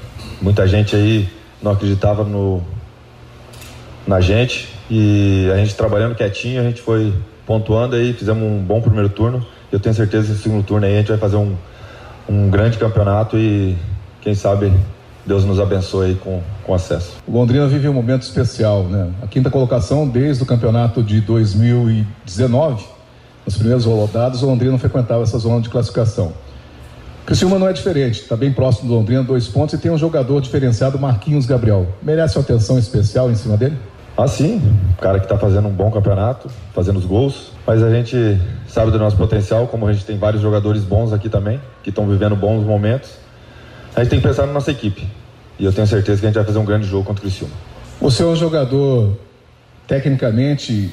Muita gente aí não acreditava no na gente e a gente trabalhando quietinho, a gente foi pontuando aí, fizemos um bom primeiro turno. Eu tenho certeza que no segundo turno aí a gente vai fazer um um grande campeonato e quem sabe Deus nos abençoe aí com, com acesso. O Londrina vive um momento especial, né? A quinta colocação desde o campeonato de 2019, nos primeiros rodados, o Londrina não frequentava essa zona de classificação. Criciúma não é diferente, está bem próximo do Londrina, dois pontos, e tem um jogador diferenciado, Marquinhos Gabriel. Merece uma atenção especial em cima dele? Ah, sim. O cara que está fazendo um bom campeonato, fazendo os gols. Mas a gente sabe do nosso potencial, como a gente tem vários jogadores bons aqui também, que estão vivendo bons momentos. A gente tem que pensar na nossa equipe. E eu tenho certeza que a gente vai fazer um grande jogo contra o Criciúma. Você é um jogador, tecnicamente,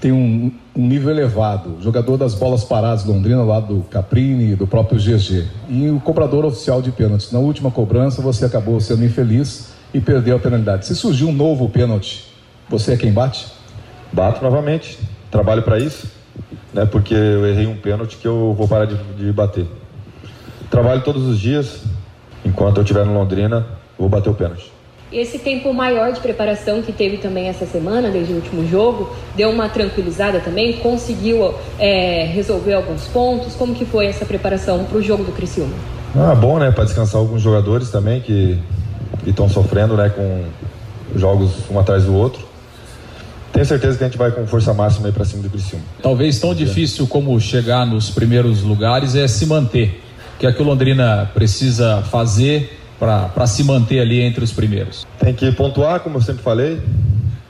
tem um, um, nível elevado. Jogador das bolas paradas Londrina, lá do Caprini, do próprio GG. E o cobrador oficial de pênaltis. Na última cobrança, você acabou sendo infeliz e perdeu a penalidade. Se surgiu um novo pênalti, você é quem bate? Bato novamente. Trabalho para isso. Né, porque eu errei um pênalti que eu vou parar de, de bater. Trabalho todos os dias. Enquanto eu estiver no Londrina, vou bater o pênalti. Esse tempo maior de preparação que teve também essa semana, desde o último jogo, deu uma tranquilizada também? Conseguiu é, resolver alguns pontos? Como que foi essa preparação para o jogo do Criciúma? Ah, bom, né? Para descansar alguns jogadores também que estão sofrendo, né? Com jogos um atrás do outro. Tenho certeza que a gente vai com força máxima aí para cima do Criciúma. Talvez tão difícil como chegar nos primeiros lugares é se manter. Que é que o Londrina precisa fazer para se manter ali entre os primeiros? Tem que pontuar, como eu sempre falei,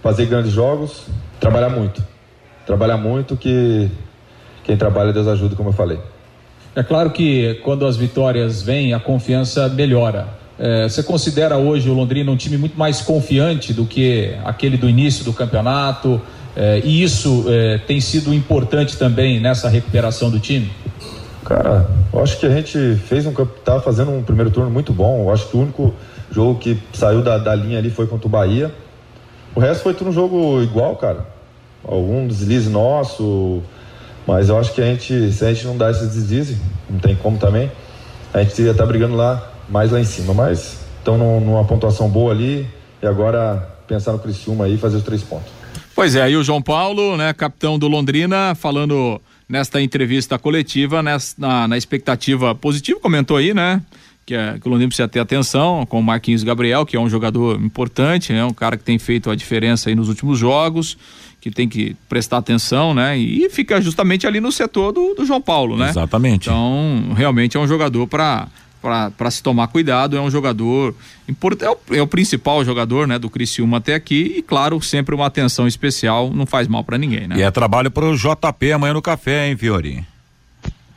fazer grandes jogos, trabalhar muito. Trabalhar muito que quem trabalha Deus ajuda, como eu falei. É claro que quando as vitórias vêm, a confiança melhora. É, você considera hoje o Londrina um time muito mais confiante do que aquele do início do campeonato? É, e isso é, tem sido importante também nessa recuperação do time? Cara, eu acho que a gente fez um tá fazendo um primeiro turno muito bom. Eu acho que o único jogo que saiu da, da linha ali foi contra o Bahia. O resto foi tudo um jogo igual, cara. Algum deslize nosso, mas eu acho que a gente, se a gente não dá esse deslize, não tem como também, a gente ia estar tá brigando lá, mais lá em cima. Mas estão numa pontuação boa ali e agora pensar no Criciúma aí e fazer os três pontos. Pois é, aí o João Paulo, né, capitão do Londrina, falando nesta entrevista coletiva, nessa, na, na expectativa positiva, comentou aí, né? Que, é, que o Londrina precisa ter atenção com o Marquinhos Gabriel, que é um jogador importante, né? Um cara que tem feito a diferença aí nos últimos jogos, que tem que prestar atenção, né? E fica justamente ali no setor do, do João Paulo, né? Exatamente. Então, realmente é um jogador para para se tomar cuidado, é um jogador importante, é o, é o principal jogador, né, do Criciúma até aqui e claro, sempre uma atenção especial, não faz mal para ninguém, né? E é trabalho pro JP amanhã no café, hein, Fiori?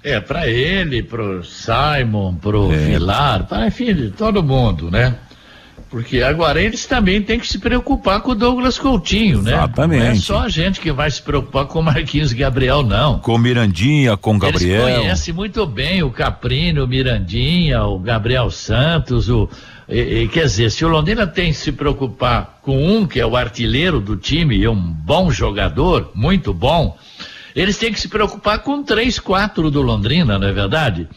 É, para ele, pro Simon, pro é. Vilar, para enfim, todo mundo, né? Porque agora eles também têm que se preocupar com o Douglas Coutinho, né? Exatamente. Não é só a gente que vai se preocupar com o Marquinhos Gabriel, não. Com o Mirandinha, com o Gabriel. Eles conhecem muito bem o Caprino, o Mirandinha, o Gabriel Santos, o. E, e, quer dizer, se o Londrina tem que se preocupar com um que é o artilheiro do time e um bom jogador, muito bom, eles têm que se preocupar com três, quatro do Londrina, não é verdade?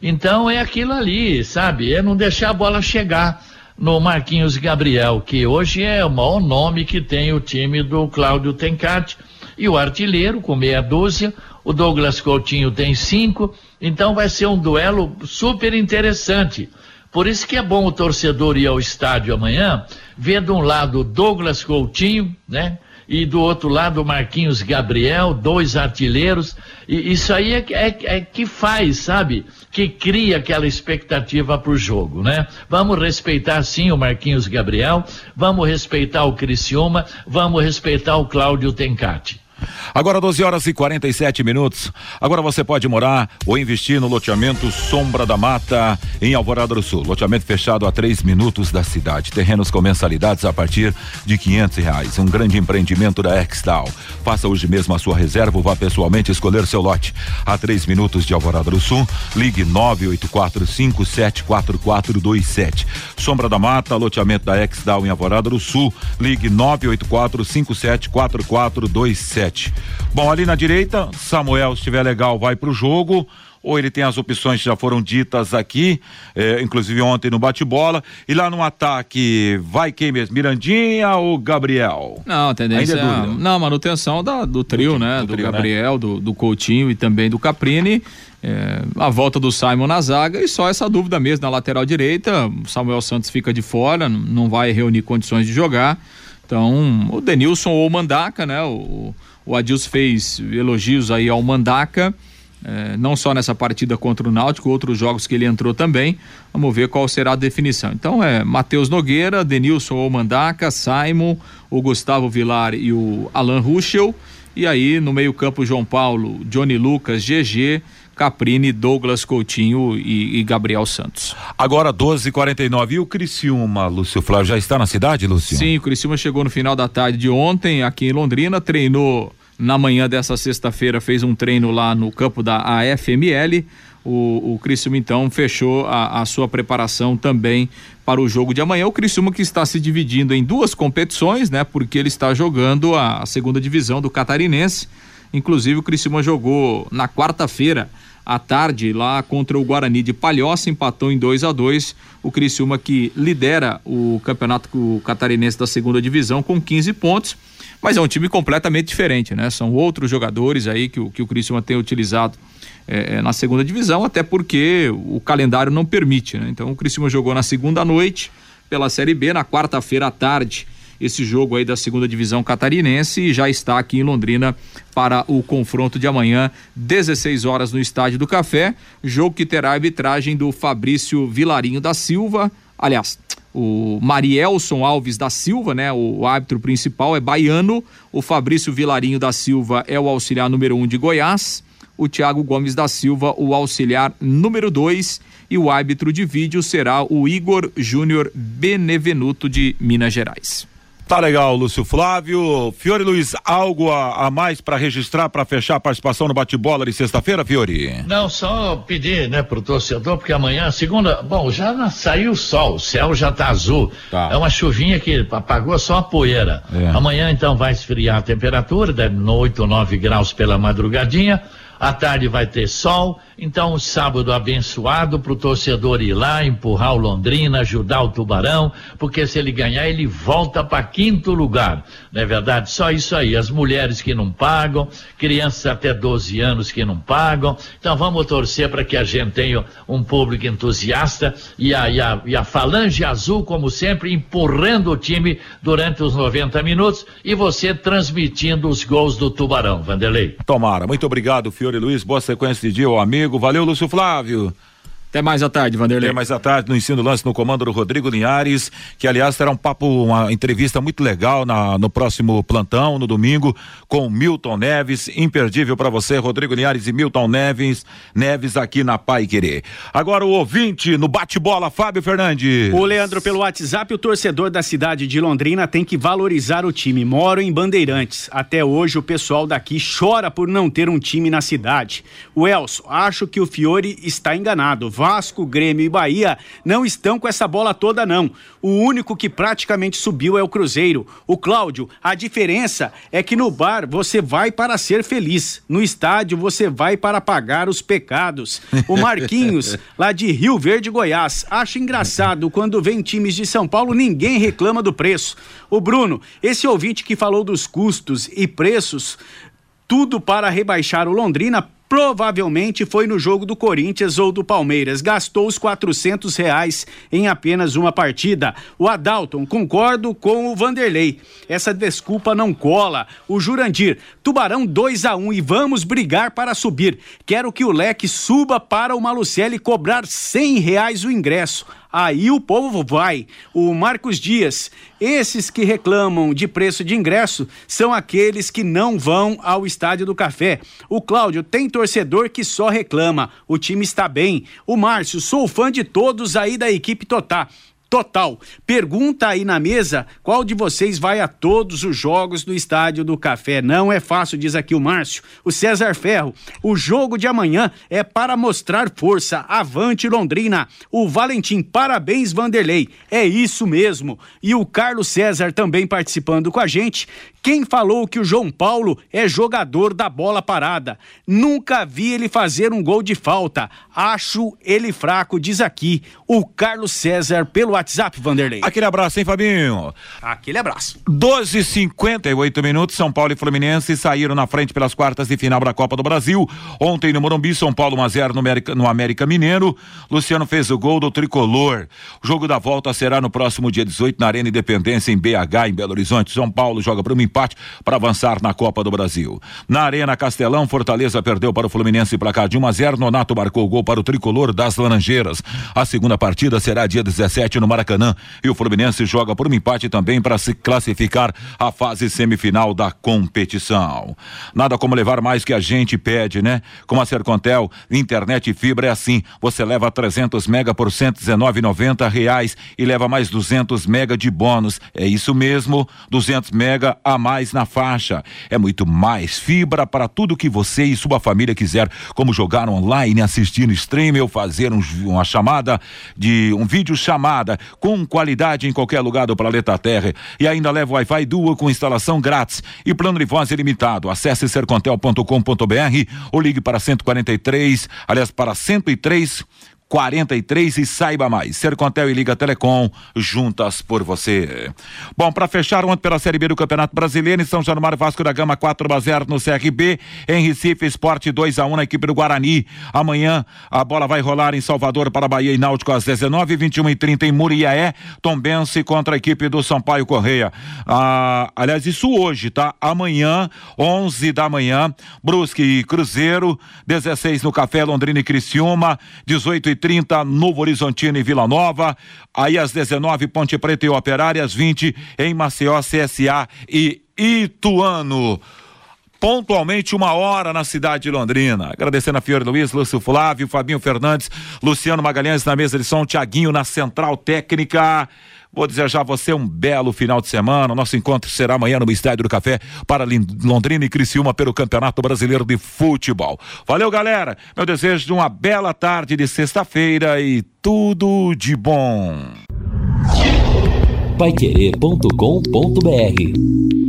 Então é aquilo ali, sabe? É não deixar a bola chegar no Marquinhos Gabriel, que hoje é o maior nome que tem o time do Cláudio Tencati, e o artilheiro com meia dúzia, o Douglas Coutinho tem cinco, então vai ser um duelo super interessante. Por isso que é bom o torcedor ir ao estádio amanhã, ver de um lado Douglas Coutinho, né? E do outro lado Marquinhos Gabriel, dois artilheiros. E isso aí é, é, é que faz, sabe? Que cria aquela expectativa para o jogo, né? Vamos respeitar sim o Marquinhos Gabriel, vamos respeitar o Criciúma, vamos respeitar o Cláudio Tencati. Agora 12 horas e 47 minutos. Agora você pode morar ou investir no loteamento Sombra da Mata, em Alvorada do Sul. Loteamento fechado a três minutos da cidade. Terrenos com mensalidades a partir de quinhentos reais. Um grande empreendimento da Extal. Faça hoje mesmo a sua reserva ou vá pessoalmente escolher seu lote. A três minutos de Alvorada do Sul. Ligue 984574427. Sombra da Mata, loteamento da Extal em Alvorada do Sul. Ligue 984574427. Bom, ali na direita, Samuel, se estiver legal, vai para o jogo ou ele tem as opções que já foram ditas aqui, eh, inclusive ontem no bate-bola, e lá no ataque vai quem mesmo? Mirandinha ou Gabriel? Não, a tendência é, é não, manutenção da, do trio, do, né? Do, do trio, Gabriel, né? Do, do Coutinho e também do Caprini. É, a volta do Simon na zaga e só essa dúvida mesmo na lateral direita. Samuel Santos fica de fora, não vai reunir condições de jogar. Então, o Denilson ou o Mandaca, né? O, o Adilson fez elogios aí ao Mandaca. é, não só nessa partida contra o Náutico, outros jogos que ele entrou também. Vamos ver qual será a definição. Então é Matheus Nogueira, Denilson Omandaca, Simon, o Gustavo Vilar e o Alan Ruschel. E aí no meio-campo João Paulo, Johnny Lucas, GG, Caprini, Douglas Coutinho e, e Gabriel Santos. Agora 12:49 e o Criciúma, Lúcio Flávio já está na cidade, Lúcio? Sim, o Criciúma chegou no final da tarde de ontem aqui em Londrina, treinou na manhã dessa sexta-feira, fez um treino lá no campo da AFML. O, o Criciúma então fechou a, a sua preparação também para o jogo de amanhã. O Criciúma que está se dividindo em duas competições, né? Porque ele está jogando a, a segunda divisão do Catarinense. Inclusive o Criciúma jogou na quarta-feira à tarde lá contra o Guarani de Palhoça, empatou em 2 a 2 O Criciúma que lidera o campeonato catarinense da segunda divisão com 15 pontos. Mas é um time completamente diferente, né? São outros jogadores aí que o, que o Criciúma tem utilizado é, é, na segunda divisão, até porque o calendário não permite, né? Então o Criciúma jogou na segunda noite pela Série B, na quarta-feira à tarde esse jogo aí da segunda divisão catarinense e já está aqui em Londrina para o confronto de amanhã, 16 horas no Estádio do Café, jogo que terá a arbitragem do Fabrício Vilarinho da Silva, aliás, o Marielson Alves da Silva, né? O, árbitro principal é baiano, o Fabrício Vilarinho da Silva é o auxiliar número um de Goiás, o Thiago Gomes da Silva, o auxiliar número dois, e o árbitro de vídeo será o Igor Júnior Benevenuto de Minas Gerais. Tá legal, Lúcio Flávio. Fiore Luiz, algo a, a mais para registrar, para fechar a participação no bate-bola de sexta-feira, Fiore? Não, só pedir, né, pro torcedor, porque amanhã, segunda, bom, já saiu o sol, o céu já tá azul. Tá. É uma chuvinha que apagou só a poeira. É. Amanhã, então, vai esfriar a temperatura, deve no 8 ou 9 graus pela madrugadinha. À tarde vai ter sol, então sábado abençoado para o torcedor ir lá, empurrar o Londrina, ajudar o Tubarão, porque se ele ganhar ele volta para quinto lugar. Não é verdade? Só isso aí. As mulheres que não pagam, crianças até 12 anos que não pagam. Então vamos torcer para que a gente tenha um público entusiasta e a, e a, e a Falange Azul, como sempre, empurrando o time durante os 90 minutos e você transmitindo os gols do Tubarão, Vanderlei. Tomara. Muito obrigado, Fiore Luiz. Boa sequência de dia, o amigo. Valeu, Lúcio Flávio. Até mais à tarde, Vanderlei. Até mais à tarde no ensino lance no comando do Rodrigo Linhares, que aliás terá um papo, uma entrevista muito legal na, no próximo plantão, no domingo, com Milton Neves, imperdível para você, Rodrigo Linhares e Milton Neves, Neves aqui na Pai Querer. Agora o ouvinte no bate-bola, Fábio Fernandes. O Leandro, pelo WhatsApp, o torcedor da cidade de Londrina tem que valorizar o time. Moro em Bandeirantes. Até hoje o pessoal daqui chora por não ter um time na cidade. O Elson, acho que o Fiore está enganado Vasco, Grêmio e Bahia não estão com essa bola toda, não. O único que praticamente subiu é o Cruzeiro. O Cláudio, a diferença é que no bar você vai para ser feliz, no estádio você vai para pagar os pecados. O Marquinhos, lá de Rio Verde, Goiás, acha engraçado quando vem times de São Paulo, ninguém reclama do preço. O Bruno, esse ouvinte que falou dos custos e preços, tudo para rebaixar o Londrina provavelmente foi no jogo do Corinthians ou do Palmeiras. Gastou os 400 reais em apenas uma partida. O Adalton, concordo com o Vanderlei. Essa desculpa não cola. O Jurandir, Tubarão 2 a 1 um, e vamos brigar para subir. Quero que o leque suba para o Malucelli cobrar 100 reais o ingresso aí o povo vai. O Marcos Dias, esses que reclamam de preço de ingresso são aqueles que não vão ao Estádio do Café. O Cláudio tem torcedor que só reclama, o time está bem. O Márcio, sou fã de todos aí da equipe Totá total. Pergunta aí na mesa qual de vocês vai a todos os jogos do Estádio do Café. Não é fácil, diz aqui o Márcio. O César Ferro, o jogo de amanhã é para mostrar força. Avante Londrina. O Valentim, parabéns Vanderlei. É isso mesmo. E o Carlos César também participando com a gente. Quem falou que o João Paulo é jogador da bola parada? Nunca vi ele fazer um gol de falta. Acho ele fraco, diz aqui o Carlos César pelo WhatsApp, Vanderlei. Aquele abraço, hein, Fabinho? Aquele abraço. 12 58 minutos, São Paulo e Fluminense saíram na frente pelas quartas de final da Copa do Brasil. Ontem no Morumbi, São Paulo 1 a 0 no América, no América Mineiro. Luciano fez o gol do tricolor. O jogo da volta será no próximo dia 18 na Arena Independência em BH, em Belo Horizonte. São Paulo joga para um empate para avançar na Copa do Brasil. Na Arena Castelão, Fortaleza perdeu para o Fluminense placar de 1 a 0. Nonato marcou o gol para o tricolor das Laranjeiras. A segunda partida será dia 17 no Maracanã e o Fluminense joga por um empate também para se classificar à fase semifinal da competição. Nada como levar mais que a gente pede, né? Com a Sercontel, internet e fibra é assim. Você leva 300 mega por 119,90 reais e leva mais 200 mega de bônus. É isso mesmo, 200 mega a mais na faixa. É muito mais fibra para tudo que você e sua família quiser, como jogar online, assistir no stream ou fazer um, uma chamada de um vídeo chamada com qualidade em qualquer lugar do planeta Terra. E ainda leva Wi-Fi Duo com instalação grátis e plano de voz ilimitado. Acesse sercontel.com.br ou ligue para 143, aliás, para 103 43 e saiba mais. Sercontel e Liga Telecom, juntas por você. Bom, para fechar ontem pela Série B do Campeonato Brasileiro, em São Januário Vasco da Gama 4 a 0 no CRB, em Recife Esporte 2 a 1 na equipe do Guarani. Amanhã a bola vai rolar em Salvador para Bahia e Náutico às 19 21 e 30 em Muriaé, Tombense contra a equipe do Sampaio Correia. Ah, aliás, isso hoje, tá? Amanhã, 11 da manhã, Brusque e Cruzeiro, 16 no Café Londrina e Criciúma, 18 e 30 Novo Horizontino e Vila Nova. Aí às 19 Ponte Preta e Operária, às 20 em Maceió, CSA e Ituano pontualmente uma hora na cidade de Londrina. Agradecendo a Fiore Luiz, Lúcio Flávio, Fabinho Fernandes, Luciano Magalhães na mesa de som, Tiaguinho na central técnica. Vou desejar a você um belo final de semana. Nosso encontro será amanhã no Estádio do Café para Londrina e Criciúma pelo Campeonato Brasileiro de Futebol. Valeu, galera. Meu desejo de uma bela tarde de sexta-feira e tudo de bom. Paiquerê.com.br